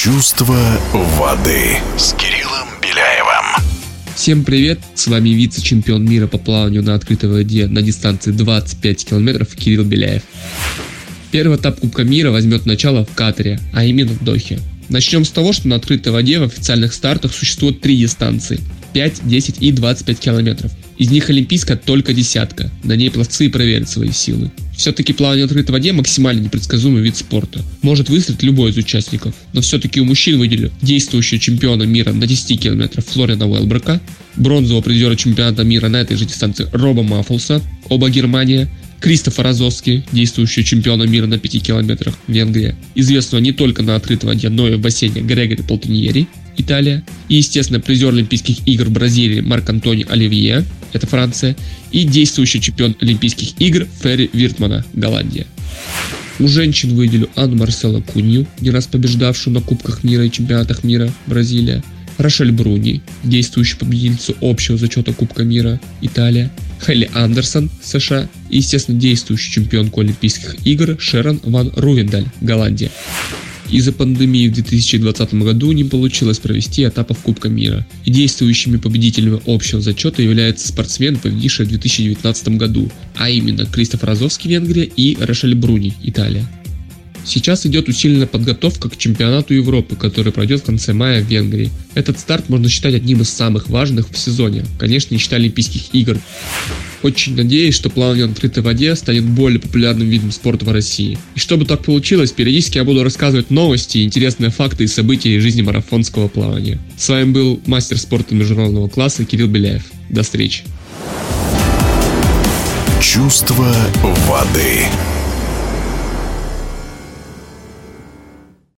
Чувство воды с Кириллом Беляевым. Всем привет, с вами вице-чемпион мира по плаванию на открытой воде на дистанции 25 километров Кирилл Беляев. Первый этап Кубка мира возьмет начало в Катаре, а именно в Дохе. Начнем с того, что на открытой воде в официальных стартах существует три дистанции – 5, 10 и 25 километров. Из них олимпийская только десятка, на ней пловцы проверят свои силы. Все-таки плавание в открытой воде максимально непредсказуемый вид спорта. Может выстрелить любой из участников, но все-таки у мужчин выделю действующего чемпиона мира на 10 километров Флориана Уэлбрека, бронзового призера чемпионата мира на этой же дистанции Роба Маффлса, оба Германия, Кристофа Розовский, действующий чемпиона мира на 5 километрах, Венгрия, известного не только на открытой воде, но и в бассейне Грегори Полтиньери, Италия, и, естественно, призер Олимпийских игр Бразилии Марк Антони Оливье, это Франция, и действующий чемпион Олимпийских игр Ферри Виртмана, Голландия. У женщин выделю Анну Марсела Кунью, не раз побеждавшую на Кубках мира и чемпионатах мира Бразилия, Рошель Бруни, действующую победительницу общего зачета Кубка мира Италия, Хелли Андерсон, США и, естественно, действующий чемпионку Олимпийских игр Шерон Ван Рувендаль, Голландия. Из-за пандемии в 2020 году не получилось провести этапов Кубка мира, и действующими победителями общего зачета являются спортсмены, победившие в 2019 году, а именно Кристоф Розовский, Венгрия и Рошель Бруни, Италия. Сейчас идет усиленная подготовка к чемпионату Европы, который пройдет в конце мая в Венгрии. Этот старт можно считать одним из самых важных в сезоне, конечно, не считая Олимпийских игр. Очень надеюсь, что плавание на открытой воде станет более популярным видом спорта в России. И чтобы так получилось, периодически я буду рассказывать новости, интересные факты и события из жизни марафонского плавания. С вами был мастер спорта международного класса Кирилл Беляев. До встречи. Чувство воды.